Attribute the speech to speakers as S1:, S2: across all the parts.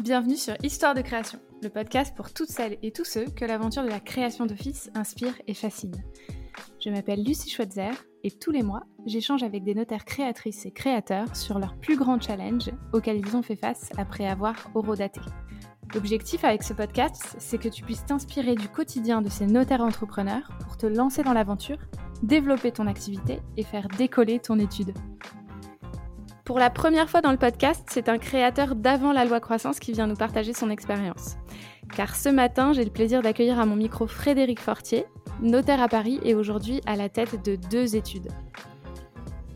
S1: Bienvenue sur Histoire de création, le podcast pour toutes celles et tous ceux que l'aventure de la création d'office inspire et fascine. Je m'appelle Lucie Schweitzer et tous les mois, j'échange avec des notaires créatrices et créateurs sur leurs plus grands challenges auxquels ils ont fait face après avoir horodaté. L'objectif avec ce podcast, c'est que tu puisses t'inspirer du quotidien de ces notaires entrepreneurs pour te lancer dans l'aventure, développer ton activité et faire décoller ton étude. Pour la première fois dans le podcast, c'est un créateur d'avant la loi croissance qui vient nous partager son expérience. Car ce matin, j'ai le plaisir d'accueillir à mon micro Frédéric Fortier, notaire à Paris et aujourd'hui à la tête de deux études.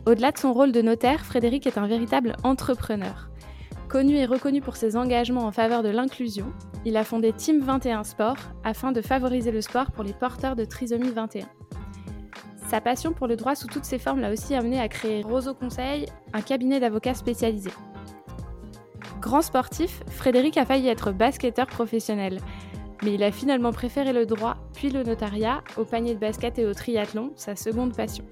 S1: Au-delà de son rôle de notaire, Frédéric est un véritable entrepreneur. Connu et reconnu pour ses engagements en faveur de l'inclusion, il a fondé Team 21 Sport afin de favoriser le sport pour les porteurs de trisomie 21. Sa passion pour le droit sous toutes ses formes l'a aussi amené à créer Roseau Conseil, un cabinet d'avocats spécialisé. Grand sportif, Frédéric a failli être basketteur professionnel, mais il a finalement préféré le droit, puis le notariat, au panier de basket et au triathlon, sa seconde passion.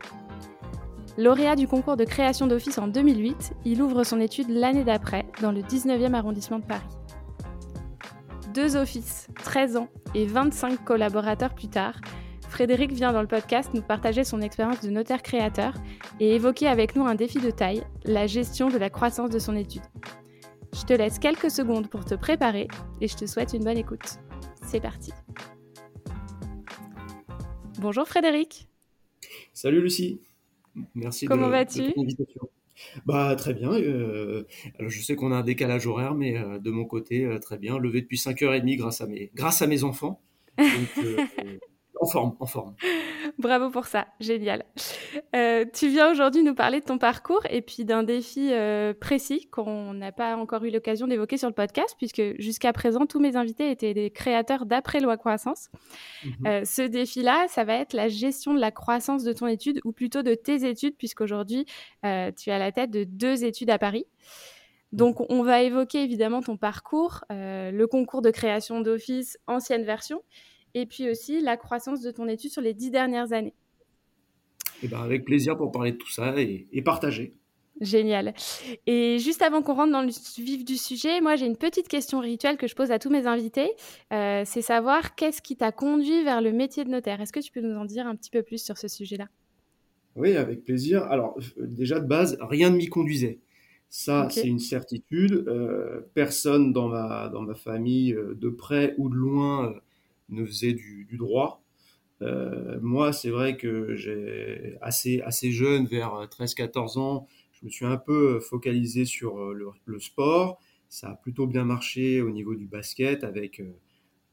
S1: Lauréat du concours de création d'office en 2008, il ouvre son étude l'année d'après, dans le 19e arrondissement de Paris. Deux offices, 13 ans et 25 collaborateurs plus tard, Frédéric vient dans le podcast nous partager son expérience de notaire créateur et évoquer avec nous un défi de taille, la gestion de la croissance de son étude. Je te laisse quelques secondes pour te préparer et je te souhaite une bonne écoute. C'est parti. Bonjour Frédéric.
S2: Salut Lucie. Merci
S1: Comment vas-tu
S2: bah très bien. Euh, alors je sais qu'on a un décalage horaire, mais euh, de mon côté euh, très bien. Levé depuis 5h30 grâce à mes grâce à mes enfants. Donc, en forme, en forme.
S1: Bravo pour ça, génial. Euh, tu viens aujourd'hui nous parler de ton parcours et puis d'un défi euh, précis qu'on n'a pas encore eu l'occasion d'évoquer sur le podcast, puisque jusqu'à présent, tous mes invités étaient des créateurs d'après loi croissance. Mhm. Euh, ce défi-là, ça va être la gestion de la croissance de ton étude, ou plutôt de tes études, puisqu'aujourd'hui, tu es à la tête de deux études à Paris. Donc, on va évoquer évidemment ton parcours, le concours de création d'office, ancienne version, et puis aussi la croissance de ton étude sur les dix dernières années.
S2: Eh ben avec plaisir pour parler de tout ça et, partager.
S1: Génial. Et juste avant qu'on rentre dans le vif du sujet, moi j'ai une petite question rituelle que je pose à tous mes invités. Euh, c'est savoir qu'est-ce qui t'a conduit vers le métier de notaire. Est-ce que tu peux nous en dire un petit peu plus sur ce sujet-là?
S2: Oui, avec plaisir. Alors déjà de base, rien ne m'y conduisait. Ça, c'est une certitude. Euh, personne dans ma, dans ma famille, euh, de près ou de loin, ne faisait du, droit. Euh, moi, c'est vrai que j'ai assez, assez jeune, vers 13-14 ans, je me suis un peu focalisé sur euh, le, sport. Ça a plutôt bien marché au niveau du basket avec euh,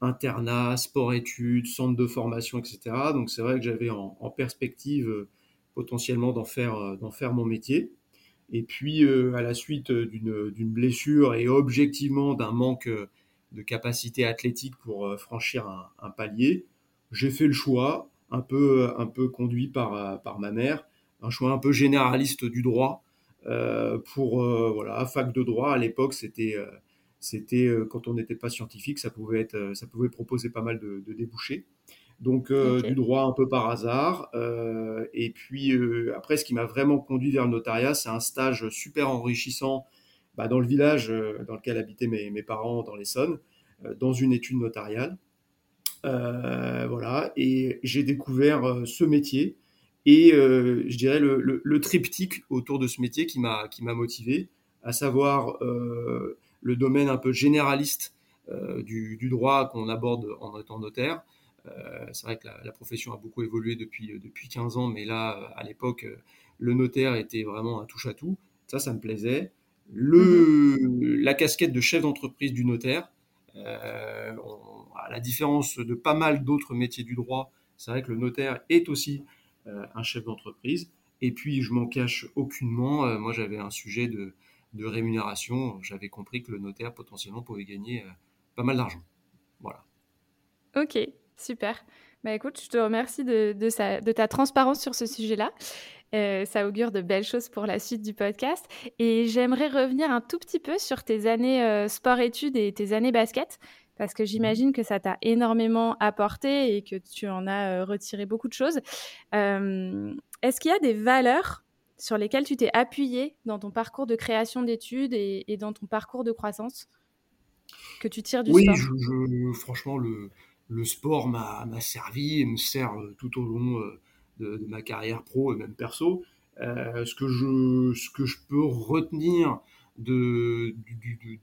S2: internat, sport-études, centre de formation, etc. Donc c'est vrai que j'avais en, perspective potentiellement d'en faire, d'en faire mon métier. Et puis à la suite d'une blessure et objectivement d'un manque de capacité athlétique pour euh, franchir un, palier. J'ai fait le choix, un peu, un peu conduit par, euh, par ma mère, un choix un peu généraliste du droit. Euh, pour voilà fac de droit à l'époque c'était c'était quand on n'était pas scientifique ça pouvait être ça pouvait proposer pas mal de, débouchés donc du droit un peu par hasard et puis après ce qui m'a vraiment conduit vers le notariat c'est un stage super enrichissant bah, dans le village euh, dans lequel habitaient mes, parents dans l'Essonne, euh, dans une étude notariale. Euh, voilà, et j'ai découvert ce métier et je dirais le, triptyque autour de ce métier qui m'a motivé, à savoir le domaine un peu généraliste du, droit qu'on aborde en étant notaire. c'est vrai que la, la, profession a beaucoup évolué depuis depuis 15 ans, mais là à l'époque le notaire était vraiment un touche à tout. Ça, ça me plaisait le, mhm. la casquette de chef d'entreprise du notaire. Euh, à la différence de pas mal d'autres métiers du droit, c'est vrai que le notaire est aussi euh, un chef d'entreprise. Et puis, je m'en cache aucunement. Euh, moi, j'avais un sujet de, de rémunération. J'avais compris que le notaire potentiellement pouvait gagner pas mal d'argent. Voilà.
S1: Ok, super. Bah écoute, je te remercie de, de, de ta transparence sur ce sujet-là. Euh, ça augure de belles choses pour la suite du podcast. Et j'aimerais revenir un tout petit peu sur tes années euh, sport-études et tes années basket, parce que j'imagine que ça t'a énormément apporté et que tu en as euh, retiré beaucoup de choses. Est-ce qu'il y a des valeurs sur lesquelles tu t'es appuyé dans ton parcours de création d'études et, dans ton parcours de croissance que tu tires du
S2: sport?
S1: Oui,
S2: franchement, le, le sport m'a servi et me sert tout au long de, ma carrière pro et même perso. ce, que je, ce que je peux retenir de,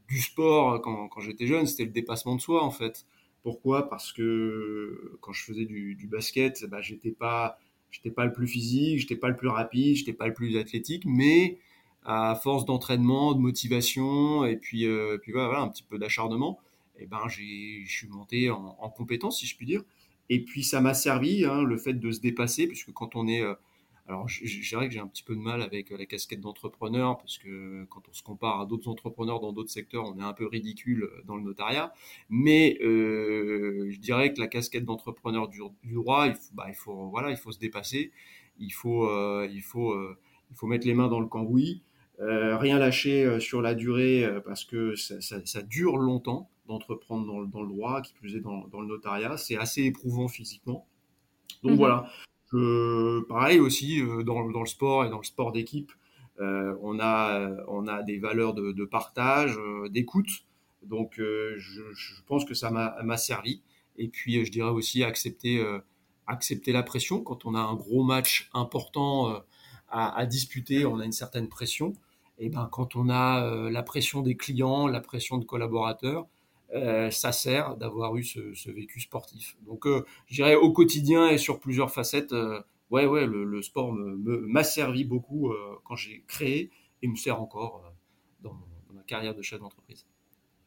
S2: du, sport quand, quand j'étais jeune, c'était le dépassement de soi en fait. Pourquoi? Parce que quand je faisais du, basket, bah, j'étais pas, j'étais pas le plus physique, j'étais pas le plus rapide, j'étais pas le plus athlétique, mais à force d'entraînement, de motivation et puis, euh, puis voilà, un petit peu d'acharnement, et eh ben je suis monté en, compétence, si je puis dire. Et puis ça m'a servi, hein, le fait de se dépasser, puisque quand on est euh, alors, je, dirais que j'ai un petit peu de mal avec euh, la casquette d'entrepreneur, parce que quand on se compare à d'autres entrepreneurs dans d'autres secteurs, on est un peu ridicule euh, dans le notariat. Mais je dirais que la casquette d'entrepreneur du, droit, il faut, bah, il faut, voilà, il faut se dépasser, il faut, il faut, il faut mettre les mains dans le cambouis, rien lâcher sur la durée, parce que ça, dure longtemps d'entreprendre dans, le droit, qui plus est dans, le notariat. C'est assez éprouvant physiquement. Donc mmh voilà, pareil aussi, euh, dans, dans, le sport et dans le sport d'équipe, euh, on, a, on a des valeurs de, de partage, euh, d'écoute. Donc, je, je, pense que ça m'a servi. Et puis, je dirais aussi accepter, accepter la pression. Quand on a un gros match important à, à, disputer, on a une certaine pression. Et ben, quand on a la pression des clients, la pression de collaborateurs, euh, ça sert d'avoir eu ce, vécu sportif. Donc, euh, je dirais au quotidien et sur plusieurs facettes, euh, ouais, ouais, le, sport m'a servi beaucoup quand j'ai créé et me sert encore dans, ma carrière de chef d'entreprise.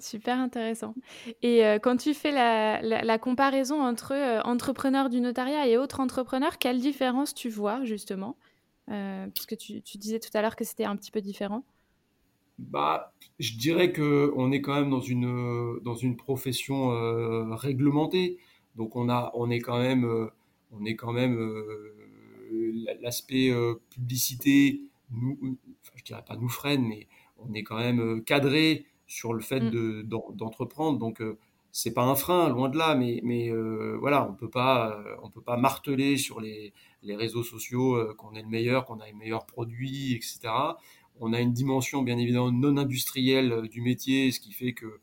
S1: Super intéressant. Et quand tu fais la, comparaison entre entrepreneurs du notariat et autres entrepreneurs, quelle différence tu vois justement? Puisque tu, tu disais tout à l'heure que c'était un petit peu différent.
S2: Bah, je dirais que on est quand même dans une dans une profession euh, réglementée, donc on a on est quand même euh, on est quand même euh, l'aspect publicité nous enfin, je dirais pas nous freine mais on est quand même cadré sur le fait mm. de d'entreprendre. Donc c'est pas un frein loin de là mais mais voilà on peut pas on peut pas marteler sur les les réseaux sociaux qu'on est le meilleur qu'on a les meilleurs produits etc on a une dimension bien évidemment non industrielle euh, du métier, ce qui fait que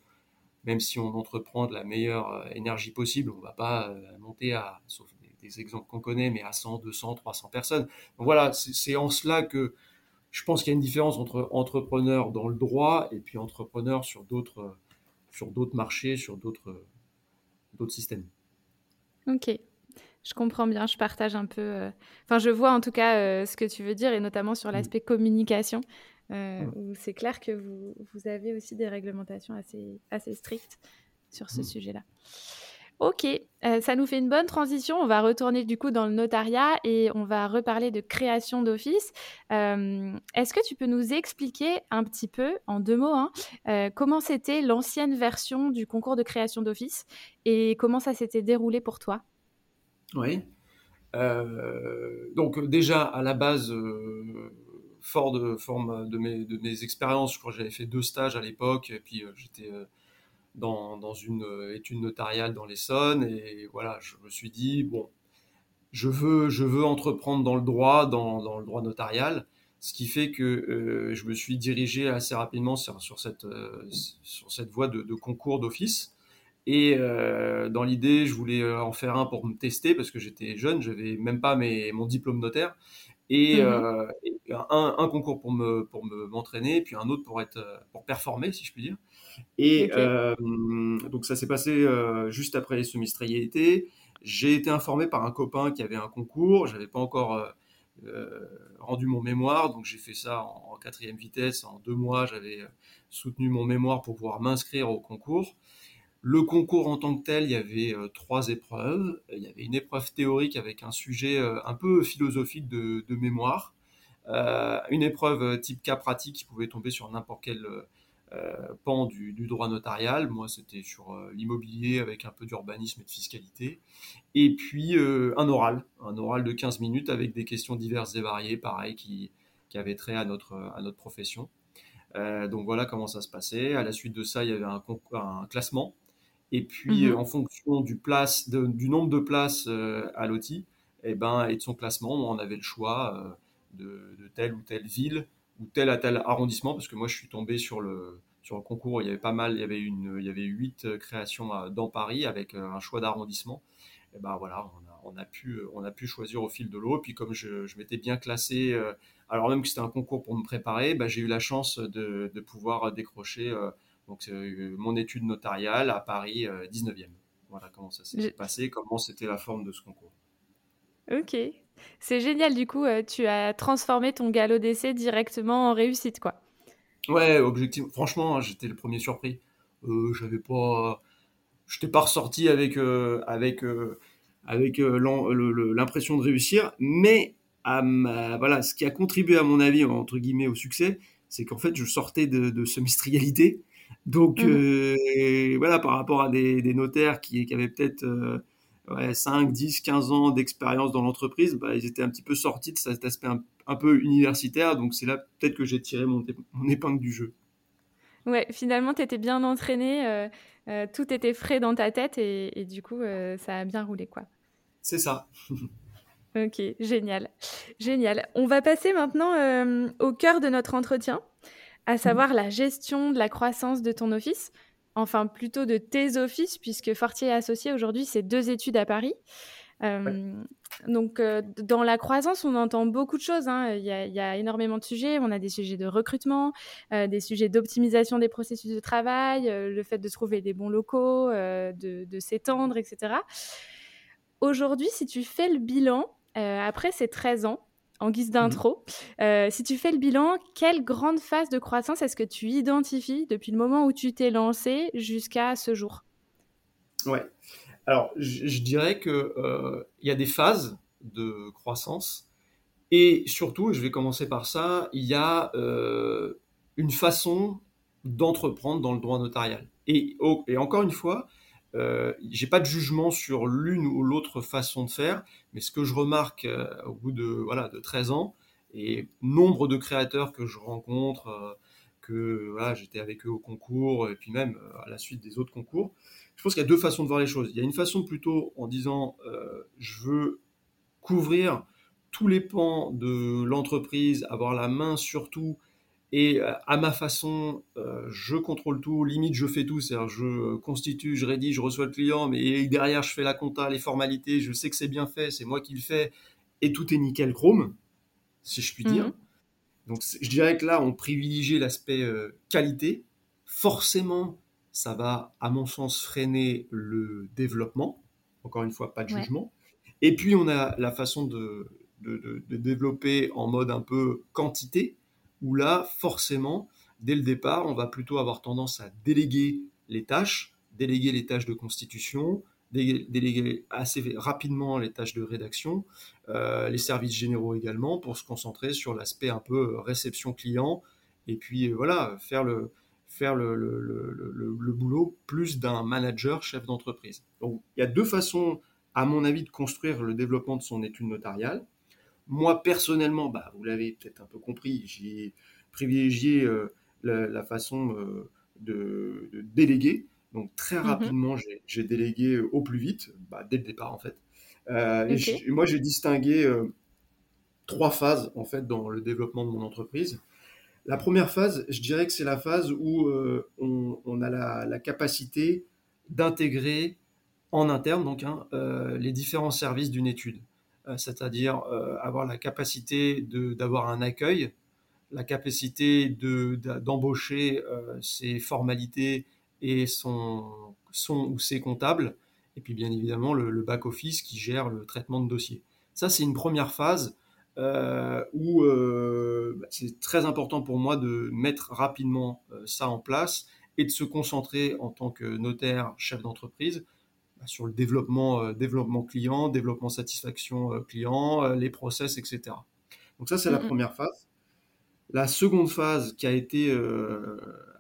S2: même si on entreprend de la meilleure euh, énergie possible, on va pas euh, monter à, sauf des, exemples qu'on connaît, mais à 100, 200, 300 personnes. Donc voilà, c'est en cela que je pense qu'il y a une différence entre entrepreneur dans le droit et puis entrepreneur sur d'autres sur d'autres marchés, sur d'autres d'autres systèmes.
S1: Ok, je comprends bien, je partage un peu. Euh, enfin, je vois en tout cas euh, ce que tu veux dire, et notamment sur mmh. l'aspect communication, euh, mmh. où c'est clair que vous, vous, avez aussi des réglementations assez, assez strictes sur ce mmh. sujet-là. Ok, ça nous fait une bonne transition. On va retourner du coup dans le notariat et on va reparler de création d'office. Est-ce que tu peux nous expliquer un petit peu, en deux mots, hein, comment c'était l'ancienne version du concours de création d'office et comment ça s'était déroulé pour toi?
S2: Oui. Euh, donc déjà à la base, euh, fort de forme de mes, de mes expériences, je crois que j'avais fait deux stages à l'époque, et puis euh, j'étais dans, dans, une étude notariale dans l'Essonne, et voilà, je me suis dit bon, je veux, je veux entreprendre dans le droit, dans, dans le droit notarial, ce qui fait que je me suis dirigé assez rapidement sur, sur cette, sur cette voie de, de concours d'office. Et euh, dans l'idée, je voulais euh, en faire un pour me tester parce que j'étais jeune, j'avais même pas mes, mon diplôme notaire. Et, euh, un, un, concours pour me pour me m'entraîner, puis un autre pour être pour performer, si je puis dire. Et donc ça s'est passé juste après les semestriels J'ai été informé par un copain qui avait un concours. J'avais pas encore rendu mon mémoire, donc j'ai fait ça en, en, quatrième vitesse. En deux mois, j'avais soutenu mon mémoire pour pouvoir m'inscrire au concours. Le concours en tant que tel, il y avait euh, trois épreuves. Il y avait une épreuve théorique avec un sujet euh, un peu philosophique de, mémoire, euh, une épreuve type cas pratique qui pouvait tomber sur n'importe quel pan du, droit notarial. Moi, c'était sur l'immobilier avec un peu d'urbanisme et de fiscalité. Et puis un oral, un oral de 15 minutes avec des questions diverses et variées, pareil, qui, qui avaient trait à notre, à notre profession. donc voilà comment ça se passait. À la suite de ça, il y avait un, un classement et puis, mhm. en fonction du, place, du nombre de places euh, à l'OTI et, eh ben, et de son classement, on avait le choix euh, de, telle ou telle ville ou tel à tel arrondissement, parce que moi, je suis tombé sur le, sur le concours, il y avait pas mal, il y avait, une, il y avait huit créations dans Paris avec un choix d'arrondissement. Et ben voilà, on a, pu, on a pu choisir au fil de l'eau. Puis comme je, m'étais bien classé, alors même que c'était un concours pour me préparer, ben, j'ai eu la chance de, de pouvoir décrocher donc, mon étude notariale à Paris 19e. Voilà comment ça s'est passé, comment c'était la forme de ce concours.
S1: Ok, c'est génial. Du coup, euh, tu as transformé ton galop d'essai directement en réussite, quoi.
S2: Ouais, objectif. Franchement, hein, j'étais le premier surpris. Euh, j'avais pas, je n'étais pas ressorti avec euh, avec avec l'impression de réussir, mais à voilà, ce qui a contribué à mon avis entre guillemets au succès, c'est qu'en fait, je sortais de, de semestrialité donc mmh. voilà, par rapport à des, notaires qui, avaient peut-être 5, 10, 15 ans d'expérience dans l'entreprise, bah, ils étaient un petit peu sortis de cet aspect un, peu universitaire. Donc c'est là peut-être que j'ai tiré mon, épingle du jeu.
S1: Ouais, finalement, tu étais bien entraîné, euh, euh, tout était frais dans ta tête et, du coup, euh, ça a bien roulé, quoi.
S2: C'est ça.
S1: ok, génial. Génial. On va passer maintenant au cœur de notre entretien à savoir la gestion de la croissance de ton office, enfin plutôt de tes offices, puisque Fortier Associé aujourd'hui, c'est deux études à Paris. Euh, donc, euh, dans la croissance, on entend beaucoup de choses. Hein. Il, y a, énormément de sujets. On a des sujets de recrutement, euh, des sujets d'optimisation des processus de travail, le fait de trouver des bons locaux, de, de s'étendre, etc. Aujourd'hui, si tu fais le bilan, après ces 13 ans, en guise mmh d'intro. Euh, si tu fais le bilan, quelle grande phase de croissance est-ce que tu identifies depuis le moment où tu t'es lancé jusqu'à ce jour?
S2: Ouais. Alors, je, dirais qu'il euh, y a des phases de croissance et surtout, je vais commencer par ça, il y a euh, une façon d'entreprendre dans le droit notarial. Et, et encore une fois, euh, j'ai pas de jugement sur l'une ou l'autre façon de faire, mais ce que je remarque euh, au bout de voilà de 13 ans et nombre de créateurs que je rencontre, euh, que voilà, j'étais avec eux au concours et puis même à la suite des autres concours, je pense qu'il y a deux façons de voir les choses. Il y a une façon plutôt en disant je veux couvrir tous les pans de l'entreprise, avoir la main sur tout et euh, à ma façon, euh, je contrôle tout, limite je fais tout, c'est-à-dire je constitue, je rédige, je reçois le client, mais derrière je fais la compta, les formalités, je sais que c'est bien fait, c'est moi qui le fais, et tout est nickel chrome, si je puis dire. Mhm. Donc je dirais que là, on privilégie l'aspect euh, qualité. Forcément, ça va, à mon sens, freiner le développement. Encore une fois, pas de jugement. Et puis, on a la façon de, de, de développer en mode un peu quantité où là, forcément, dès le départ, on va plutôt avoir tendance à déléguer les tâches, déléguer les tâches de constitution, déléguer assez rapidement les tâches de rédaction, euh, les services généraux également, pour se concentrer sur l'aspect un peu réception client, et puis euh, voilà, faire le, faire le, le, le, le boulot plus d'un manager chef d'entreprise. Donc il y a deux façons, à mon avis, de construire le développement de son étude notariale. Moi, personnellement, bah, vous l'avez peut-être un peu compris, j'ai privilégié euh, la, façon euh, de, déléguer. Donc, très mhm. rapidement, j'ai délégué au plus vite, bah, dès le départ, en fait. Euh, et moi, j'ai distingué trois phases, en fait, dans le développement de mon entreprise. La première phase, je dirais que c'est la phase où on, a la, capacité d'intégrer en interne donc hein, les différents services d'une étude. Euh, c'est-à-dire euh, avoir la capacité d'avoir un accueil, la capacité d'embaucher euh, ses formalités et son, ou ses comptables, et puis bien évidemment le, back-office qui gère le traitement de dossiers. Ça, c'est une première phase où bah, c'est très important pour moi de mettre rapidement ça en place et de se concentrer en tant que notaire, chef d'entreprise, sur le développement, euh, développement client, développement satisfaction euh, client, euh, les process, etc. Donc ça, c'est la première phase. La seconde phase qui a été,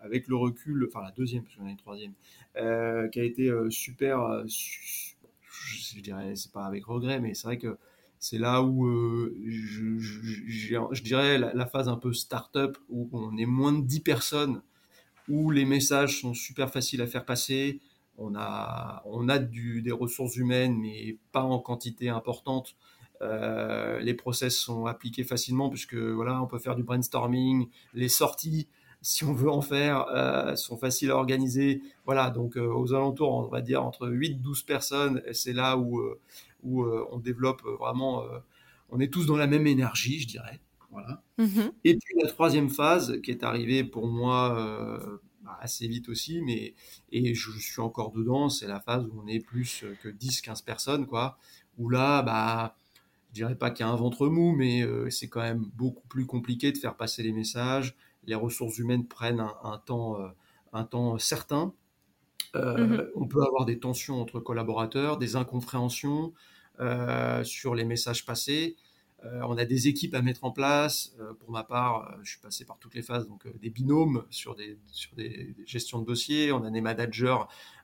S2: avec le recul, enfin la deuxième, parce qu'on a une troisième, qui a été super, je dirais, c'est pas avec regret, mais c'est vrai que c'est là où je, je, dirais la, la, phase un peu start-up, où on est moins de 10 personnes, où les messages sont super faciles à faire passer, on a, on a des ressources humaines, mais pas en quantité importante. Euh, les process sont appliqués facilement puisque voilà, on peut faire du brainstorming, les sorties si on veut en faire, euh, sont faciles à organiser. Voilà, donc aux alentours, on va dire entre 8-12 personnes, c'est là où, où on développe vraiment, on est tous dans la même énergie, je dirais. Voilà. Mm-hmm. Et puis la troisième phase qui est arrivée pour moi assez vite aussi, mais et je, suis encore dedans, c'est la phase où on est plus que 10-15 personnes, quoi. Où là, bah, je dirais pas qu'il y a un ventre mou, mais euh, c'est quand même beaucoup plus compliqué de faire passer les messages. Les ressources humaines prennent un, temps, euh, un temps certain. Euh, mhm. On peut avoir des tensions entre collaborateurs, des incompréhensions sur les messages passés. On a des équipes à mettre en place. pour ma part, je suis passé par toutes les phases, donc des binômes sur des, sur des gestions de dossiers. On a des managers.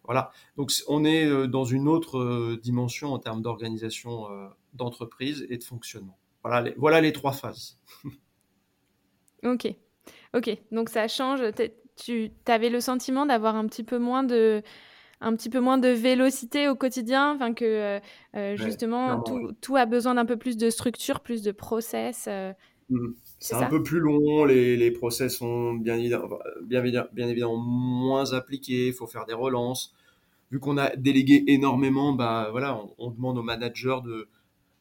S2: Voilà. Donc on est dans une autre dimension en termes d'organisation d'entreprise et de fonctionnement. Voilà les, voilà les trois phases.
S1: ok, ok. Donc ça change. Tu avais le sentiment d'avoir un petit peu moins de un petit peu moins de vélocité au quotidien, enfin que euh, euh, justement tout, tout, a besoin d'un peu plus de structure, plus de process. Euh,
S2: mmh. C'est un peu plus long, les, les process sont bien, bien, bien, évidemment moins appliqués, il faut faire des relances. Vu qu'on a délégué énormément, bah, voilà, on demande aux managers de,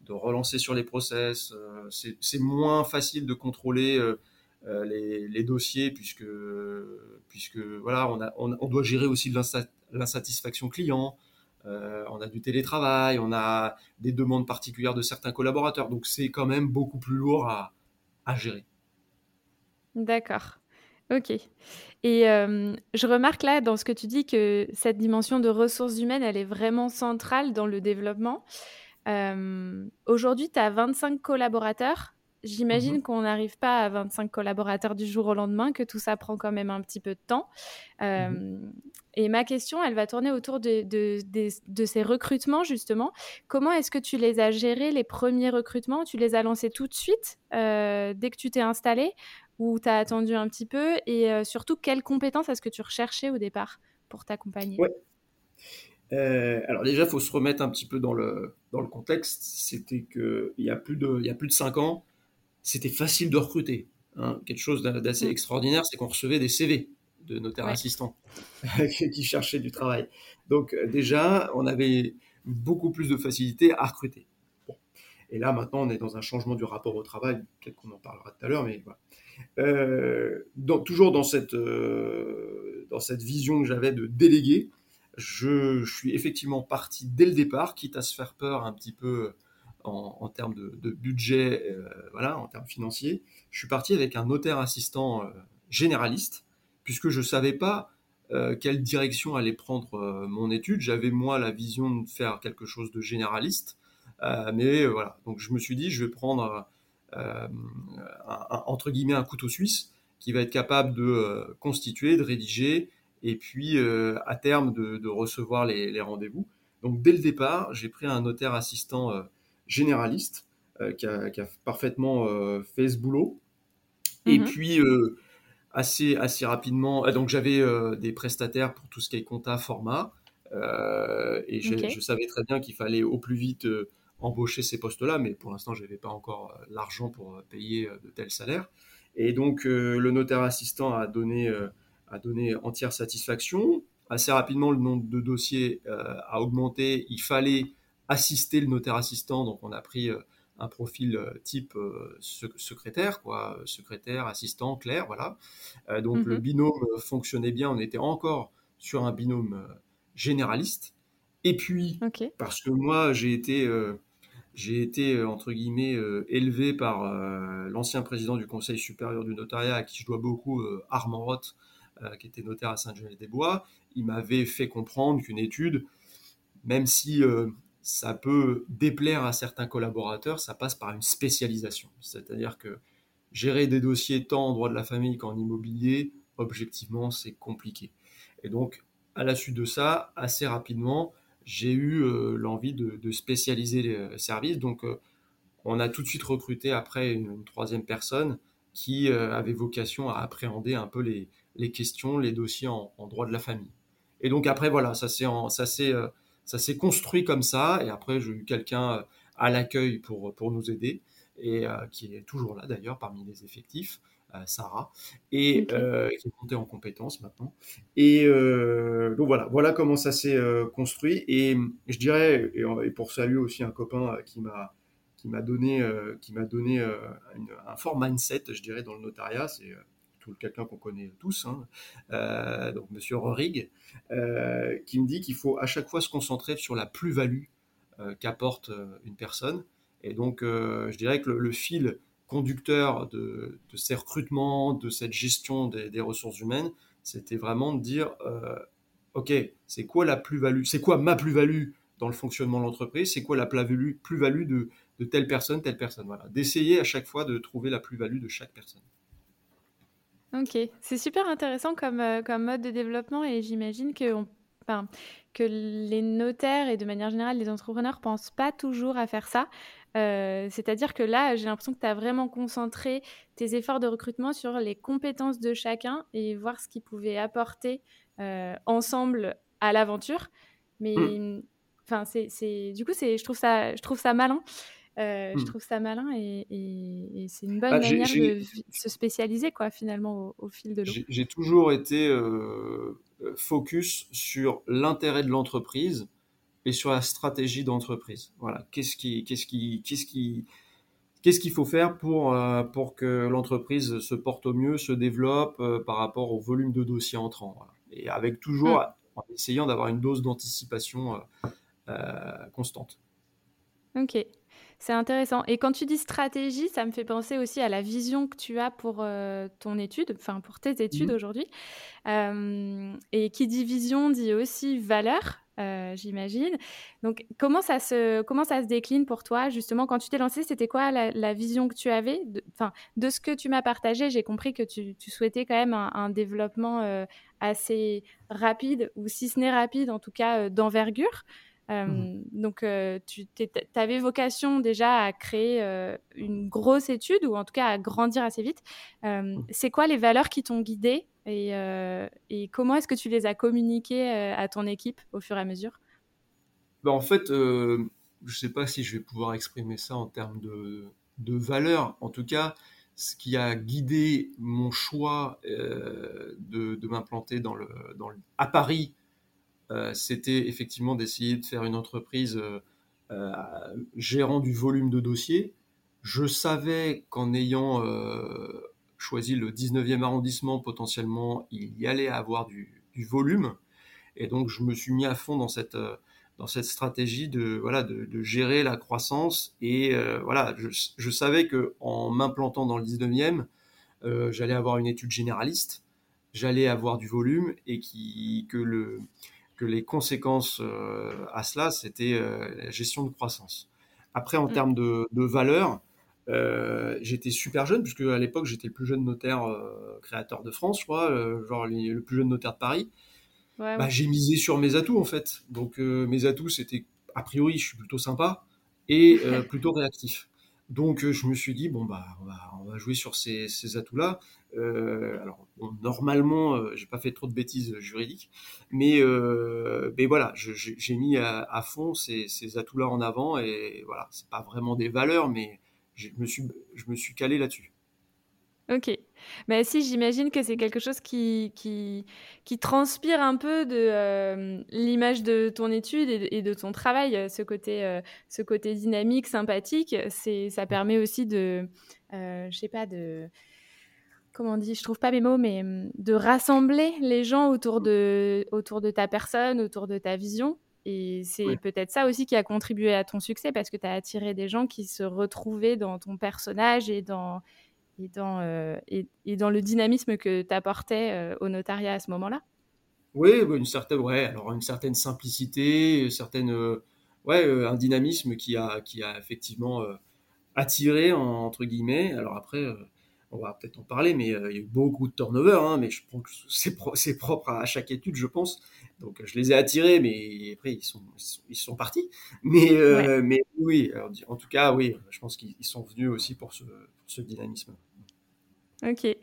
S2: de relancer sur les process. Euh, c'est moins facile de contrôler euh, les, dossiers puisque, puisque voilà, on, a, on, doit gérer aussi de l'insatisfaction client. on a du télétravail, on a des demandes particulières de certains collaborateurs. Donc c'est quand même beaucoup plus lourd à, à gérer.
S1: D'accord. Ok. Et je remarque là dans ce que tu dis que cette dimension de ressources humaines, elle est vraiment centrale dans le développement. Euh, aujourd'hui, tu as 25 collaborateurs. J'imagine mhm. qu'on n'arrive pas à 25 collaborateurs du jour au lendemain, que tout ça prend quand même un petit peu de temps. Euh, mhm. Et ma question, elle va tourner autour de, de, ces recrutements, justement. Comment est-ce que tu les as gérés, les premiers recrutements? Tu les as lancés tout de suite, euh, dès que tu t'es installé, ou tu as attendu un petit peu? Et surtout, quelles compétences est-ce que tu recherchais au départ pour t'accompagner?
S2: Euh, alors déjà, il faut se remettre un petit peu dans le, dans le contexte. C'était qu'il y, a plus de, il y a plus de 5 ans, c'était facile de recruter. Hein. Quelque chose d'assez mm. extraordinaire, c'est qu'on recevait des CV de notaires assistants qui cherchaient du travail. Donc euh, déjà, on avait beaucoup plus de facilité à recruter. Et là, maintenant, on est dans un changement du rapport au travail. Peut-être qu'on en parlera tout à l'heure, mais voilà. Euh, toujours dans cette, dans cette vision que j'avais de déléguer, je, suis effectivement parti dès le départ, quitte à se faire peur un petit peu en, termes de, budget, euh, voilà, en termes financiers. Je suis parti avec un notaire assistant euh, généraliste, puisque je ne savais pas euh, quelle direction allait prendre mon étude. J'avais moi la vision de faire quelque chose de généraliste, mais voilà. Donc je me suis dit, je vais prendre entre guillemets un couteau suisse qui va être capable de constituer, de rédiger et puis à terme de, recevoir les, rendez-vous. Donc dès le départ, j'ai pris un notaire assistant euh, généraliste euh, qui a, parfaitement fait ce boulot. Et mhm. puis assez, assez rapidement, donc j'avais des prestataires pour tout ce qui est compta format. et je savais très bien qu'il fallait au plus vite embaucher ces postes-là, mais pour l'instant, je n'avais pas encore l'argent pour payer de tels salaires. Et donc, le notaire assistant a donné a donné entière satisfaction. Assez rapidement, le nombre de dossiers euh, a augmenté. Il fallait assister le notaire assistant, donc on a pris euh, un profil euh, type secrétaire, quoi, secrétaire, assistant, clair, voilà. donc le mhm. binôme fonctionnait bien. On était encore sur un binôme généraliste. Et puis, parce que moi, j'ai été j'ai été entre guillemets élevé par l'ancien président du Conseil supérieur du notariat à qui je dois beaucoup, Armand Roth, euh, qui était notaire à Saint-Genès-des-Bois, il m'avait fait comprendre qu'une étude, même si euh, ça peut déplaire à certains collaborateurs, ça passe par une spécialisation. C'est-à-dire que gérer des dossiers tant en droit de la famille qu'en immobilier, objectivement, c'est compliqué. Et donc, à la suite de ça, assez rapidement, j'ai eu euh, l'envie de, spécialiser les services. Donc, on a tout de suite recruté après une troisième personne qui avait vocation à appréhender un peu les, questions, les dossiers en, droit de la famille. Et donc après, voilà, ça s'est, ça euh, ça s'est construit comme ça. Et après, j'ai eu quelqu'un euh, à l'accueil pour, pour nous aider, et euh, qui est toujours là d'ailleurs parmi les effectifs, Sarah, et qui est montée en compétence maintenant. Et donc voilà, voilà comment ça s'est construit. Et je dirais, et, pour saluer aussi un copain qui m'a qui m'a donné, qui m'a donné un fort mindset, je dirais, dans le notariat, c'est quelqu'un qu'on connaît tous, hein, euh, donc Monsieur Rorig, euh, qui me dit qu'il faut à chaque fois se concentrer sur la plus-value euh, qu'apporte une personne. Et donc, je dirais que le, fil conducteur de, ces recrutements, de cette gestion des, ressources humaines, c'était vraiment de dire, ok, c'est quoi la plus-value, c'est quoi ma plus-value dans le fonctionnement de l'entreprise, c'est quoi la plus-value plus -value de, de telle personne, telle personne. Voilà, d'essayer à chaque fois de trouver la plus-value de chaque personne.
S1: Ok, c'est super intéressant comme, euh, comme mode de développement et j'imagine que, que les notaires et de manière générale les entrepreneurs pensent pas toujours à faire ça. Euh, c'est-à-dire que là, j'ai l'impression que tu as vraiment concentré tes efforts de recrutement sur les compétences de chacun et voir ce qu'ils pouvaient apporter euh, ensemble à l'aventure. Mais mmh. enfin, c'est, du coup, je trouve ça, je trouve ça malin. Euh, je hmm. trouve ça malin et, c'est une bonne bah, manière de se spécialiser quoi finalement au, fil de l'eau.
S2: J'ai toujours été euh, focus sur l'intérêt de l'entreprise et sur la stratégie d'entreprise. Voilà, qu'est-ce qui, qu'est-ce qui, qu'est-ce qui, qu'est-ce qu'il faut faire pour euh, pour que l'entreprise se porte au mieux, se développe par rapport au volume de dossiers entrants. Et avec toujours hmm. en essayant d'avoir une dose d'anticipation constante.
S1: Ok. C'est intéressant. Et quand tu dis stratégie, ça me fait penser aussi à la vision que tu as pour euh, ton étude, enfin pour tes études mmh aujourd'hui. Euh, et qui dit vision dit aussi valeur, euh, j'imagine. Donc comment ça, se, comment ça se décline pour toi justement quand tu t'es lancé C'était quoi la, vision que tu avais Enfin, de, ce que tu m'as partagé, j'ai compris que tu, souhaitais quand même un développement assez rapide, ou si ce n'est rapide, en tout cas d'envergure. Mmh euh, donc, euh, tu avais vocation déjà à créer euh, une grosse étude ou en tout cas à grandir assez vite. Mmh. C'est quoi les valeurs qui t'ont guidé et, et comment est-ce que tu les as communiquées à ton équipe au fur et à mesure?
S2: Bah, En fait, je ne sais pas si je vais pouvoir exprimer ça en termes de, de valeurs. En tout cas, ce qui a guidé mon choix de, de m'implanter dans le, dans le, à Paris c'était effectivement d'essayer de faire une entreprise euh, euh, gérant du volume de dossiers. Je savais qu'en ayant choisi le 19e arrondissement, potentiellement, il y allait avoir du, volume. Et donc, je me suis mis à fond dans cette, dans cette stratégie de, voilà, de, gérer la croissance. Et voilà, je, savais qu'en m'implantant dans le 19e, j'allais avoir une étude généraliste, j'allais avoir du volume et qui, que le, que les conséquences euh, à cela, c'était euh, la gestion de croissance. Après, en mm. termes de, de valeur, euh, j'étais super jeune, puisque à l'époque, j'étais le plus jeune notaire créateur de France, je crois, genre le plus jeune notaire de Paris. Bah, j'ai misé sur mes atouts, en fait. Donc, mes atouts, c'était, a priori, je suis plutôt sympa et plutôt réactif. Donc, je me suis dit, bon, bah, on va, on va jouer sur ces, ces atouts-là. Euh, alors normalement, euh, j'ai pas fait trop de bêtises juridiques, mais, euh, voilà, j'ai mis à, fond ces, atouts-là en avant et voilà, c'est pas vraiment des valeurs, mais je me suis, je me suis calé là-dessus.
S1: Ok. Mais si, j'imagine que c'est quelque chose qui, qui, qui, transpire un peu de l'image de ton étude et de, ton travail, ce côté, ce côté dynamique, sympathique. Ça permet aussi de, je sais pas, de, comment on dit, je trouve pas mes mots, mais hum, de rassembler les gens autour de, autour de ta personne, autour de ta vision. Et c'est peut-être ça aussi qui a contribué à ton succès parce que tu as attiré des gens qui se retrouvaient dans ton personnage et dans, et dans, euh, et, dans le dynamisme que tu apportais euh, au notariat à ce moment-là?
S2: Oui, une certaine, ouais, alors une certaine simplicité, une certaine, euh, ouais, un dynamisme qui a, qui a effectivement attiré, entre guillemets. Alors après, on va peut-être en parler, mais il y a eu beaucoup de turnover, hein, mais je pense que c'est, propre à chaque étude, je pense. Donc je les ai attirés, mais après ils sont, ils sont partis. Mais, mais oui, en tout cas, oui, je pense qu'ils sont venus aussi pour ce, dynamisme.
S1: Ok.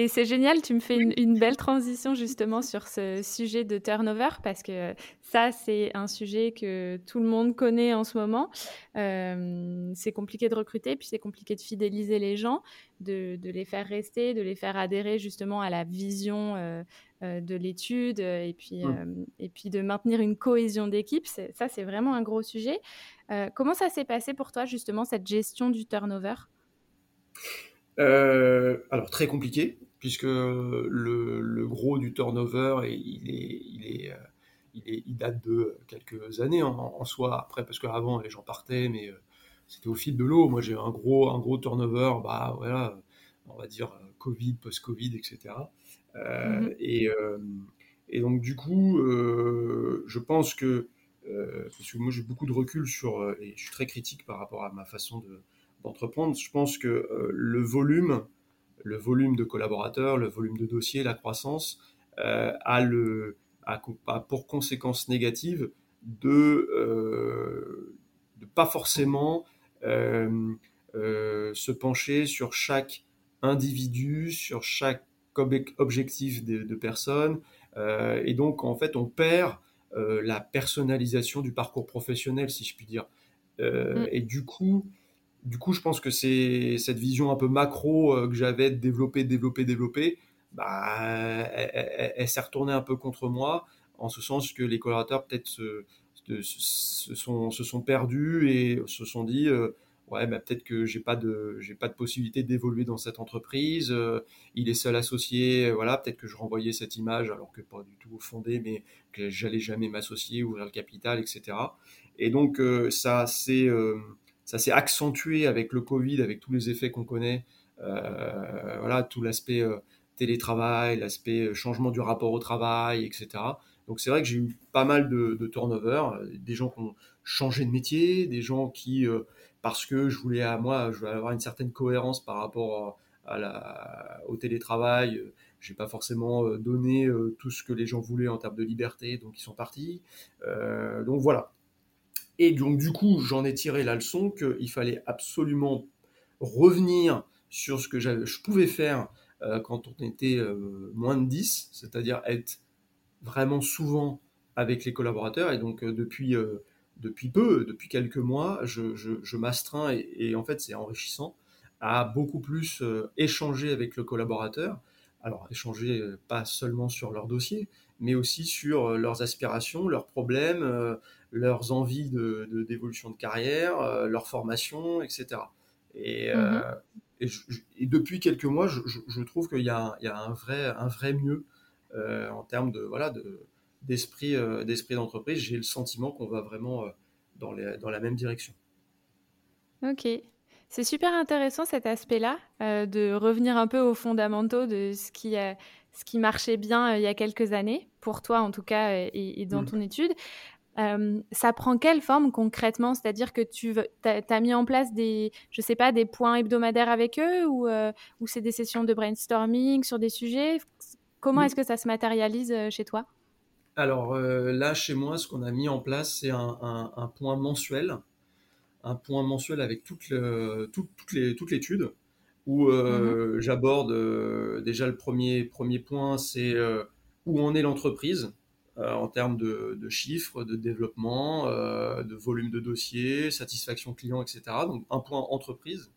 S1: Et c'est génial, tu me fais une, belle transition justement sur ce sujet de turnover parce que ça, c'est un sujet que tout le monde connaît en ce moment. Euh, c'est compliqué de recruter, puis c'est compliqué de fidéliser les gens, de, les faire rester, de les faire adhérer justement à la vision euh, euh, de l'étude et, puis mmh. et puis de maintenir une cohésion d'équipe. Ça, c'est vraiment un gros sujet. comment ça s'est passé pour toi justement cette gestion du turnover?
S2: Alors très compliqué puisque le, gros du turnover, il, est, il, est, euh, il, il, date de quelques années en, soi. Après, parce qu'avant, les gens partaient, mais euh, c'était au fil de l'eau. Moi, j'ai un gros, un gros turnover, bah, voilà, on va dire euh, Covid, post-Covid, etc. Mm-hmm. et, et, donc, du coup, je pense que, parce que moi, j'ai beaucoup de recul sur, et je suis très critique par rapport à ma façon d'entreprendre, je pense que le volume le volume de collaborateurs, le volume de dossiers, la croissance, euh, a, le, pour conséquence négative de ne euh, pas forcément euh, se pencher sur chaque individu, sur chaque objectif de, personnes. et donc, en fait, on perd la personnalisation du parcours professionnel, si je puis dire. Mm. Et du coup, du coup, je pense que c'est cette vision un peu macro euh, que j'avais de développer, développer, développer, bah, elle, s'est retournée un peu contre moi, en ce sens que les collaborateurs peut-être se, sont, perdus et se sont dit euh, ouais bah, peut-être que j'ai pas de j'ai pas de possibilité d'évoluer dans cette entreprise euh, il est seul associé voilà peut-être que je renvoyais cette image alors que pas du tout fondé mais que j'allais jamais m'associer ouvrir le capital etc et donc ça c'est ça s'est accentué avec le Covid, avec tous les effets qu'on connaît. Euh, voilà, tout l'aspect euh, télétravail, l'aspect euh, changement du rapport au travail, etc. Donc c'est vrai que j'ai eu pas mal de, turnover, des gens qui ont changé de métier, des gens qui, parce que je voulais à moi, je voulais avoir une certaine cohérence par rapport au télétravail, j'ai pas forcément donné tout ce que les gens voulaient en termes de liberté, donc ils sont partis. donc voilà, et donc, du coup, j'en ai tiré la leçon qu'il fallait absolument revenir sur ce que je pouvais faire euh, quand on était euh, moins de 10, c'est-à-dire être vraiment souvent avec les collaborateurs. Et donc, euh, depuis, depuis peu, depuis quelques mois, je, je, m'astreins et, en fait, c'est enrichissant à beaucoup plus échanger avec le collaborateur. Alors, échanger pas seulement sur leur dossier, mais aussi sur leurs aspirations, leurs problèmes leurs envies de, d'évolution de, carrière, euh, leur formation, etc. Et, euh, mhm. et, depuis quelques mois, je, trouve qu'il y a, il y a un, vrai, un vrai mieux euh, en termes de, voilà, de, d'esprit, d'esprit d'entreprise. J'ai le sentiment qu'on va vraiment dans, les, dans la même direction.
S1: Ok. C'est super intéressant cet aspect-là, de revenir un peu aux fondamentaux de ce qui, ce qui marchait bien il y a quelques années, pour toi en tout cas, et, dans mmh. ton étude. Euh, ça prend quelle forme concrètement? C'est-à-dire que tu as, mis en place des, je sais pas, des points hebdomadaires avec eux ou, euh, ou c'est des sessions de brainstorming sur des sujets? Comment est-ce que ça se matérialise euh, chez toi?
S2: Alors là, chez moi, ce qu'on a mis en place, c'est un, point mensuel, un point mensuel avec toute, le, toute, toute l'étude où mmh j'aborde déjà le premier, premier point, c'est où en est l'entreprise en termes de, chiffres, de développement, euh, de volume de dossiers, satisfaction client, etc. Donc un point entreprise.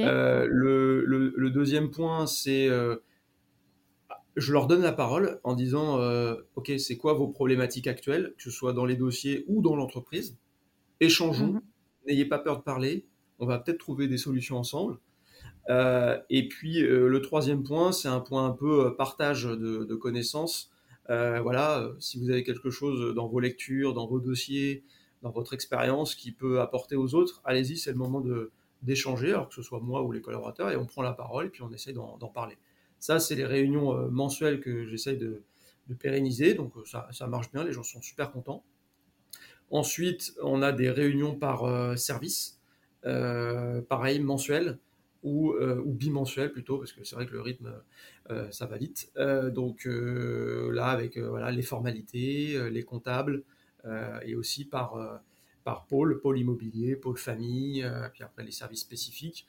S2: Euh, le, deuxième point, c'est je leur donne la parole en disant Ok, c'est quoi vos problématiques actuelles, que ce soit dans les dossiers ou dans l'entreprise Échangeons, mhm. n'ayez pas peur de parler, on va peut-être trouver des solutions ensemble. et puis le troisième point, c'est un point un peu partage de connaissances. Euh, voilà, euh, si vous avez quelque chose dans vos lectures, dans vos dossiers, dans votre expérience qui peut apporter aux autres, allez-y, c'est le moment d'échanger, alors que ce soit moi ou les collaborateurs, et on prend la parole et puis on essaie d'en parler. Ça, c'est les réunions euh, mensuelles que j'essaye de, pérenniser, donc ça, marche bien, les gens sont super contents. Ensuite, on a des réunions par service, pareil, mensuelles, ou, ou bimensuelles plutôt, parce que c'est vrai que le rythme euh, ça va vite. Euh, donc euh, là, avec voilà, les formalités, les comptables, et aussi par, par pôle, pôle immobilier, pôle famille, puis après les services spécifiques.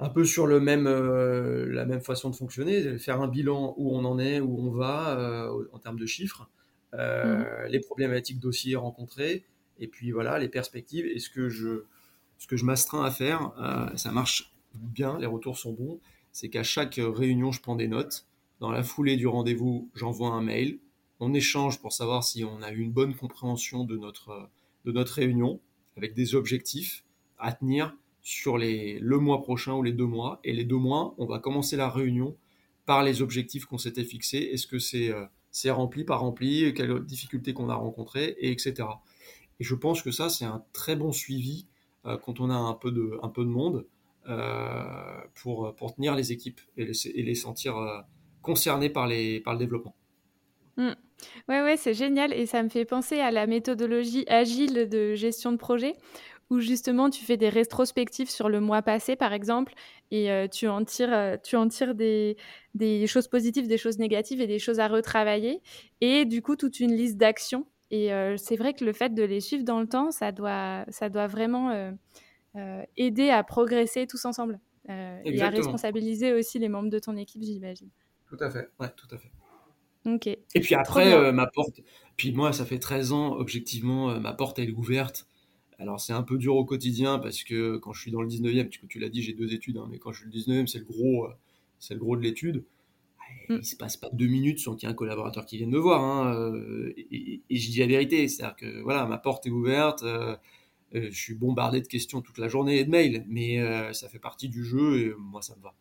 S2: un peu sur le même, la même façon de fonctionner, faire un bilan où on en est, où on va en termes de chiffres, mmh. les problématiques dossiers rencontrés, et puis voilà, les perspectives. Et ce que je, ce que je m'astreins à faire, ça marche bien, les retours sont bons, c'est qu'à chaque réunion, je prends des notes. Dans la foulée du rendez-vous, j'envoie un mail. On échange pour savoir si on a eu une bonne compréhension de notre, de notre réunion, avec des objectifs à tenir sur les, le mois prochain ou les deux mois. Et les deux mois, on va commencer la réunion par les objectifs qu'on s'était fixés. Est-ce que c'est euh, rempli, pas rempli, quelles difficultés qu'on a rencontrées, et etc. Et je pense que ça, c'est un très bon suivi euh, quand on a un peu de, un peu de monde pour, pour tenir les équipes et les, les sentir concernés par, les, par le développement.
S1: Mmh. Ouais, ouais, c'est génial et ça me fait penser à la méthodologie agile de gestion de projet où justement tu fais des rétrospectives sur le mois passé par exemple et euh, tu en tires, euh, tu en tires des, des, choses positives, des choses négatives et des choses à retravailler et du coup toute une liste d'actions et euh, c'est vrai que le fait de les suivre dans le temps, ça doit, ça doit vraiment aider à progresser tous ensemble et à responsabiliser aussi les membres de ton équipe, j'imagine.
S2: Tout à fait, ouais, tout à fait. Et puis après, euh, ma porte, puis moi, ça fait 13 ans, objectivement, euh, ma porte, elle est ouverte. Alors c'est un peu dur au quotidien parce que quand je suis dans le 19e, tu, tu l'as dit, j'ai deux études, hein, mais quand je suis le 19e, c'est le gros, euh, c'est le gros de l'étude. Mm. Il se passe pas deux minutes sans qu'il y ait un collaborateur qui vienne me voir. Hein, et, je dis la vérité, c'est-à-dire que voilà, ma porte est ouverte. Je suis bombardé de questions toute la journée et de mails, mais ça fait partie du jeu et moi ça me va.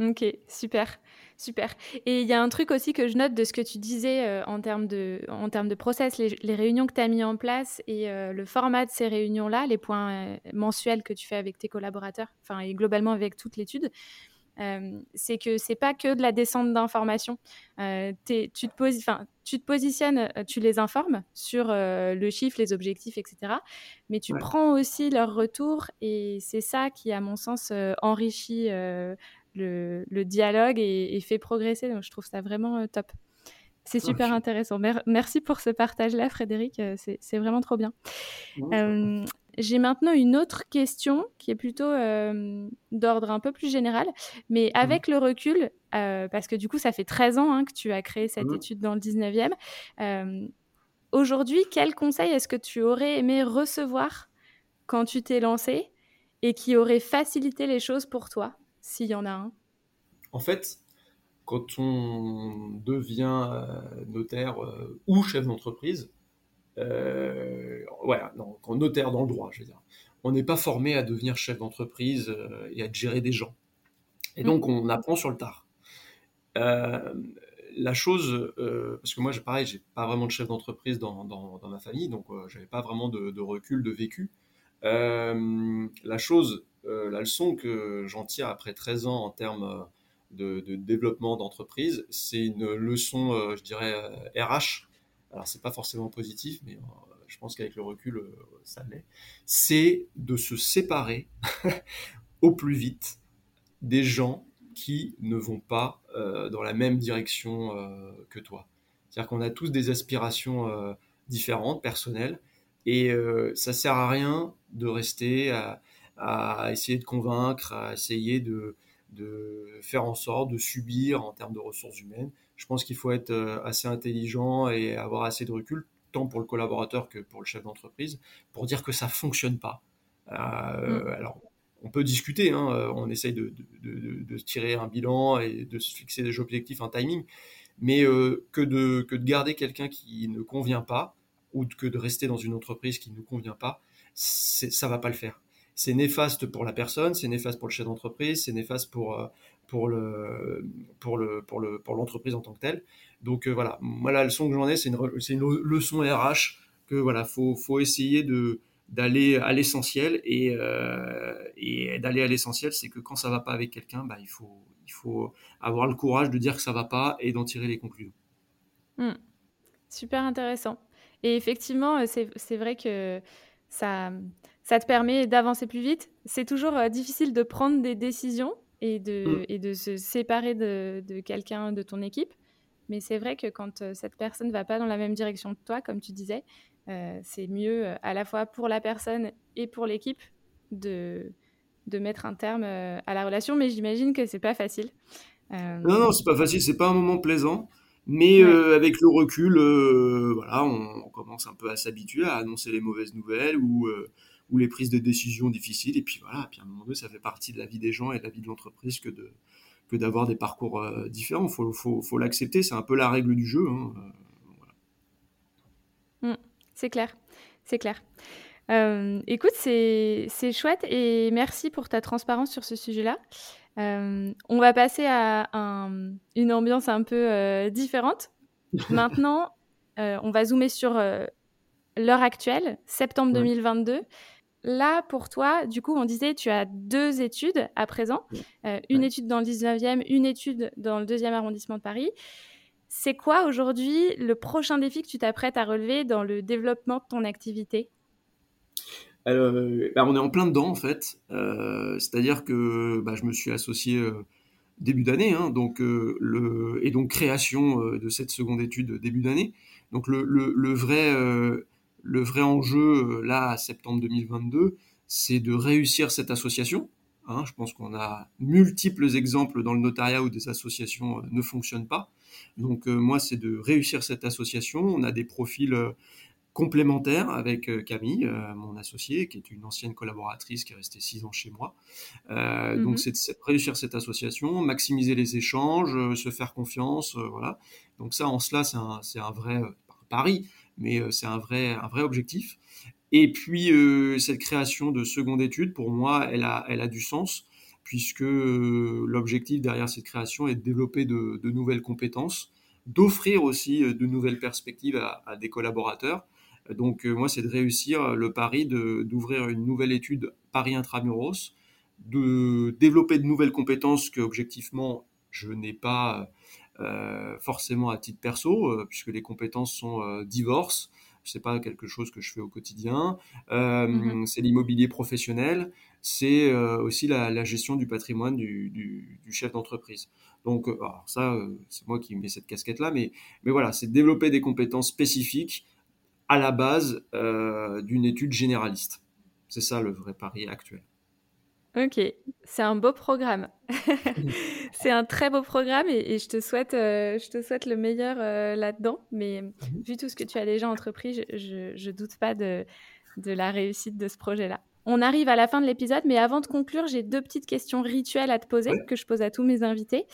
S1: Ok, super. Super. Et il y a un truc aussi que je note de ce que tu disais euh, en, termes de, en termes de process, les, réunions que tu as mis en place et euh, le format de ces réunions-là, les points euh, mensuels que tu fais avec tes collaborateurs, enfin et globalement avec toute l'étude, c'est que c'est pas que de la descente d'informations. tu, te tu te positionnes, tu les informes sur le chiffre, les objectifs, etc. Mais tu prends aussi leur retour et c'est ça qui, à mon sens, enrichit le, dialogue et, fait progresser. Donc, je trouve ça vraiment euh, top. C'est super intéressant. merci pour ce partage-là, Frédéric. Euh, c'est vraiment trop bien. Euh, j'ai maintenant une autre question qui est plutôt d'ordre un peu plus général, mais mmh. avec le recul, parce que du coup, ça fait 13 ans hein, que tu as créé cette mmh. étude dans le 19e. Aujourd'hui, quel conseil est-ce que tu aurais aimé recevoir quand tu t'es lancé et qui aurait facilité les choses pour toi s'il y en a un?
S2: En fait, quand on devient euh, notaire euh, ou chef d'entreprise, euh, non, quand notaire dans le droit, je veux dire, on n'est pas formé à devenir chef d'entreprise et à gérer des gens. Et donc, on apprend sur le tard. la chose, parce que moi, pareil, j'ai pas vraiment de chef d'entreprise dans, ma famille, donc j'avais pas vraiment de, de, recul, de vécu. la chose euh, la leçon que j'en tire après 13 ans en termes euh, de, développement d'entreprise, c'est une leçon, euh, je dirais, RH. Alors, c'est pas forcément positif, mais je pense qu'avec le recul, ça l'est. C'est de se séparer au plus vite des gens qui ne vont pas dans la même direction que toi. C'est-à-dire qu'on a tous des aspirations différentes, personnelles, et ça sert à rien de rester à, essayer de convaincre, à essayer de faire en sorte de subir en termes de ressources humaines. Je pense qu'il faut être euh, assez intelligent et avoir assez de recul, tant pour le collaborateur que pour le chef d'entreprise, pour dire que ça fonctionne pas. Euh, mm. Alors, on peut discuter, hein, euh, on essaye de, de, de, tirer un bilan et de se fixer des objectifs, un timing, mais que, de, que de garder quelqu'un qui ne convient pas ou que de rester dans une entreprise qui ne convient pas, ça va pas le faire c'est néfaste pour la personne, c'est néfaste pour le chef d'entreprise, c'est néfaste pour, pour, le, pour, le, pour, le, pour l'entreprise en tant que telle. Donc euh, voilà, moi la leçon que j'en ai, c'est une, une leçon RH que voilà, faut, faut essayer de, d'aller à l'essentiel et, euh, et d'aller à l'essentiel, c'est que quand ça va pas avec quelqu'un, bah, il, faut, il faut avoir le courage de dire que ça va pas et d'en tirer les conclusions.
S1: Hmm. Super intéressant. Et effectivement, c'est, c'est vrai que ça, ça te permet d'avancer plus vite. C'est toujours euh, difficile de prendre des décisions et de, mm. et de se séparer de, de quelqu'un de ton équipe. Mais c'est vrai que quand euh, cette personne ne va pas dans la même direction que toi, comme tu disais, euh, c'est mieux à la fois pour la personne et pour l'équipe de, de mettre un terme à la relation, mais j'imagine que c'est pas facile.
S2: Non, non, c'est pas facile, c'est pas un moment plaisant. Mais avec le recul, voilà, on, commence un peu à s'habituer à annoncer les mauvaises nouvelles ou, ou les prises de décisions difficiles. Et puis voilà, puis à un moment donné, ça fait partie de la vie des gens et de la vie de l'entreprise que de que d'avoir des parcours différents. Il faut, faut, faut l'accepter, c'est un peu la règle du jeu. Hein,
S1: mmh, c'est clair, c'est clair. Euh, écoute, c'est chouette et merci pour ta transparence sur ce sujet-là. Euh, on va passer à une ambiance un peu euh, différente. Maintenant, on va zoomer sur l'heure actuelle, septembre 2022. Là, pour toi, du coup, on disait, tu as deux études à présent, une étude dans le 19e, une étude dans le deuxième arrondissement de Paris. C'est quoi aujourd'hui le prochain défi que tu t'apprêtes à relever dans le développement de ton activité?
S2: Euh, bah, on est en plein dedans en fait. Euh, c'est-à-dire que bah, je me suis associé euh, début d'année, hein, donc le et donc création de cette seconde étude début d'année. Donc le, le, vrai le vrai enjeu là à septembre 2022, c'est de réussir cette association. Hein. je pense qu'on a multiples exemples dans le notariat où des associations ne fonctionnent pas. Donc moi, c'est de réussir cette association. On a des profils complémentaire avec euh, Camille, euh, mon associée, qui est une ancienne collaboratrice qui est restée six ans chez moi. Euh, donc, c'est de réussir cette association, maximiser les échanges, se faire confiance, voilà. Donc ça, en cela, c'est un, vrai pari, mais c'est un vrai, un vrai objectif. Et puis, cette création de seconde étude, pour moi, elle a, elle a du sens, puisque l'objectif derrière cette création est de développer de, nouvelles compétences, d'offrir aussi de nouvelles perspectives à des collaborateurs, donc euh, moi, c'est de réussir le pari d'ouvrir une nouvelle étude Paris Intramuros, de développer de nouvelles compétences que objectivement je n'ai pas euh, forcément à titre perso, euh, puisque les compétences sont divorce, c'est pas quelque chose que je fais au quotidien. Mm-hmm. C'est l'immobilier professionnel, c'est aussi la, gestion du patrimoine du, chef d'entreprise. Donc, alors ça, c'est moi qui mets cette casquette-là, mais, mais voilà, c'est développer des compétences spécifiques à la base euh, d'une étude généraliste. C'est ça le vrai pari actuel.
S1: Ok, c'est un beau programme. c'est un très beau programme et, je, te souhaite, euh, je te souhaite le meilleur euh, là-dedans. Mais mhm. vu tout ce que tu as déjà entrepris, je ne doute pas de, de la réussite de ce projet-là. On arrive à la fin de l'épisode, mais avant de conclure, j'ai deux petites questions rituelles à te poser que je pose à tous mes invités.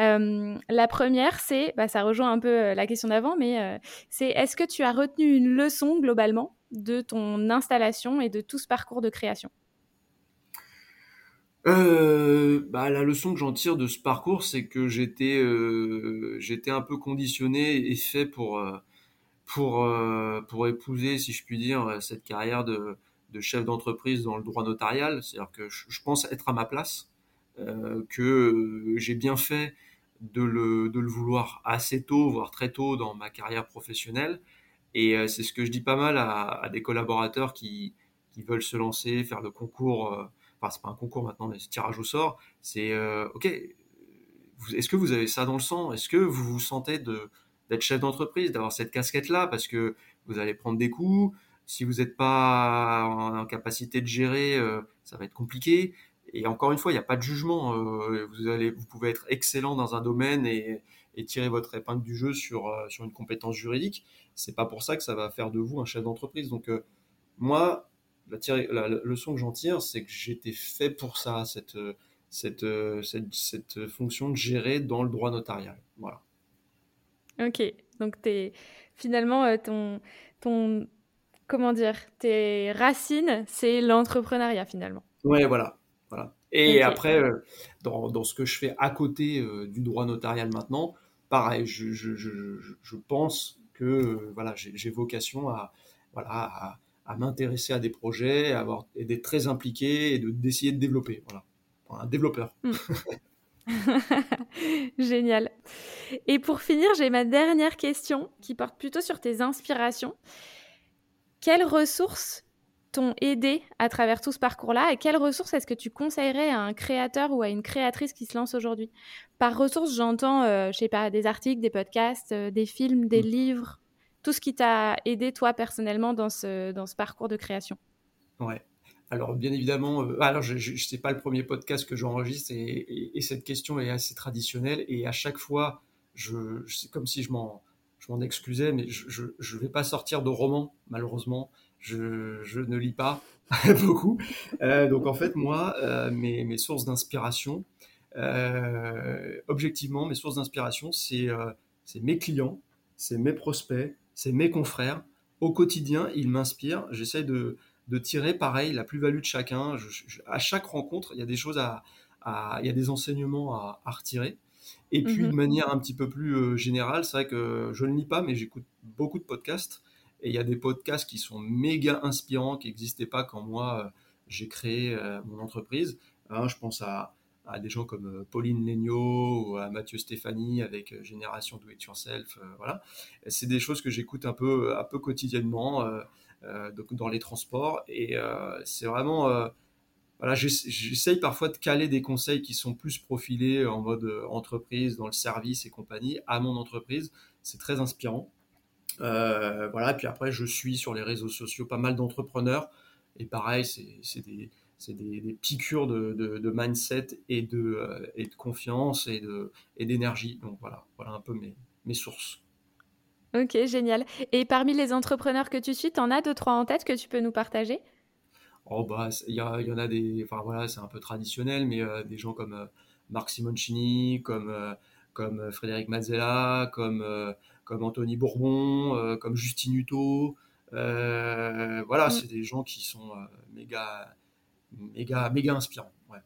S1: Euh, la première, c'est, bah, ça rejoint un peu la question d'avant, mais euh, c'est est-ce que tu as retenu une leçon globalement de ton installation et de tout ce parcours de création?
S2: Bah, la leçon que j'en tire de ce parcours, c'est que j'étais j'étais un peu conditionné et fait pour pour pour épouser, si je puis dire, cette carrière de chef d'entreprise dans le droit notarial, c'est-à-dire que je, pense être à ma place, euh, que j'ai bien fait de le, de le, vouloir assez tôt, voire très tôt dans ma carrière professionnelle. Et euh, c'est ce que je dis pas mal à, des collaborateurs qui, qui, veulent se lancer, faire le concours, euh, enfin c'est pas un concours maintenant, mais c'est tirage au sort, c'est ok, est-ce que vous avez ça dans le sang? Est-ce que vous vous sentez d'être chef d'entreprise, d'avoir cette casquette-là? Parce que vous allez prendre des coups, si vous n'êtes pas en, capacité de gérer, euh, ça va être compliqué. Et encore une fois, il n'y a pas de jugement. Euh, vous, allez, vous pouvez être excellent dans un domaine et, tirer votre épingle du jeu sur, euh, sur une compétence juridique. C'est pas pour ça que ça va faire de vous un chef d'entreprise. Donc, moi, la, leçon que j'en tire, c'est que j'étais fait pour ça, cette, cette, cette, cette, fonction de gérer dans le droit notarial. Voilà.
S1: Ok. Donc, es, finalement, ton, ton, comment dire, tes racines, c'est l'entrepreneuriat finalement.
S2: Ouais, voilà. voilà. Et après, euh, dans, ce que je fais à côté euh, du droit notarial maintenant, pareil, je, pense que euh, voilà, j'ai vocation à, voilà, à, m'intéresser à des projets, à avoir, et d'être très impliqué et d'essayer de, développer. Voilà. Un développeur. Hmm.
S1: Génial. Et pour finir, j'ai ma dernière question qui porte plutôt sur tes inspirations. Quelles ressources t'ont aidé à travers tout ce parcours-là et quelles ressources est-ce que tu conseillerais à un créateur ou à une créatrice qui se lance aujourd'hui? Par ressources, j'entends, euh, je sais pas, des articles, des podcasts, euh, des films, des mmh. livres, tout ce qui t'a aidé toi personnellement dans ce, dans ce parcours de création.
S2: Ouais. alors, bien évidemment, euh, alors je ne sais pas le premier podcast que j'enregistre et, cette question est assez traditionnelle. Et à chaque fois, je, c'est comme si je m'en, je m'en excusais, mais je ne vais pas sortir de roman, malheureusement. Je, je ne lis pas beaucoup. Euh, donc, en fait, moi, euh, mes, mes, sources d'inspiration, objectivement, mes sources d'inspiration, c'est, c'est mes clients, c'est mes prospects, c'est mes confrères. Au quotidien, ils m'inspirent. J'essaie de de tirer pareil la plus-value de chacun. à chaque rencontre, il y a des choses à, il y a des enseignements à, retirer. Et puis de mhm. manière un petit peu plus euh, générale, c'est vrai que je ne lis pas, mais j'écoute beaucoup de podcasts. Et il y a des podcasts qui sont méga inspirants, qui n'existaient pas quand moi euh, j'ai créé euh, mon entreprise. Hein, je pense à, des gens comme Pauline Legnaud ou à Mathieu Stéphanie avec Génération Do It Yourself. voilà. C'est des choses que j'écoute un peu, un peu quotidiennement. Euh, dans les transports. Et euh, c'est vraiment euh, voilà, j'essaye parfois de caler des conseils qui sont plus profilés en mode entreprise, dans le service et compagnie, à mon entreprise. C'est très inspirant. Euh, voilà, puis après, je suis sur les réseaux sociaux pas mal d'entrepreneurs. Et pareil, c'est des, des, des, piqûres de, de, de, mindset et de, et de confiance et d'énergie. Et Donc voilà, voilà un peu mes, mes sources.
S1: Ok, génial. Et parmi les entrepreneurs que tu suis, tu en as deux, trois en tête que tu peux nous partager?
S2: Oh, bah, il y, en a des. Enfin, voilà, c'est un peu traditionnel, mais euh, des gens comme euh, Marc Simoncini, comme, euh, comme Frédéric Mazzella, comme, comme Anthony Bourbon, comme Justine Hutto. voilà, mm. c'est des gens qui sont méga, méga, méga inspirants. Ouais.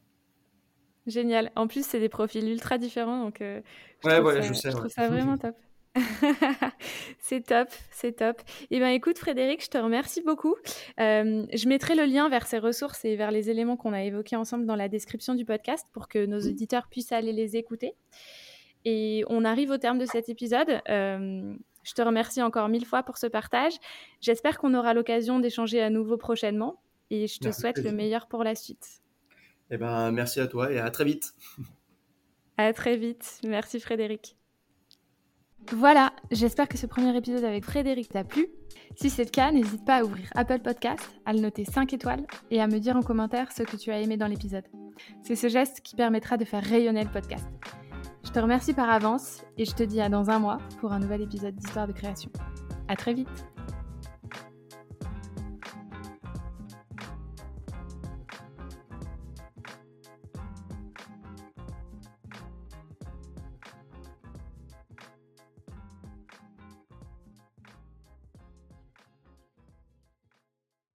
S1: Génial. En plus, c'est des profils ultra différents, donc
S2: ouais, ouais, je, sais,
S1: je trouve ça vraiment top. c'est top, c'est top. Eh bien, écoute, Frédéric, je te remercie beaucoup. Euh, je mettrai le lien vers ces ressources et vers les éléments qu'on a évoqués ensemble dans la description du podcast pour que nos auditeurs puissent aller les écouter. Et on arrive au terme de cet épisode. Euh, je te remercie encore mille fois pour ce partage. J'espère qu'on aura l'occasion d'échanger à nouveau prochainement et je te souhaite le meilleur pour la suite.
S2: Eh ben, merci à toi et à très vite.
S1: À très vite. Merci Frédéric. Voilà, j'espère que ce premier épisode avec Frédéric t'a plu. Si c'est le cas, n'hésite pas à ouvrir Apple Podcast, à le noter 5 étoiles et à me dire en commentaire ce que tu as aimé dans l'épisode. C'est ce geste qui permettra de faire rayonner le podcast. Je te remercie par avance et je te dis à dans un mois pour un nouvel épisode d'Histoire de création. À très vite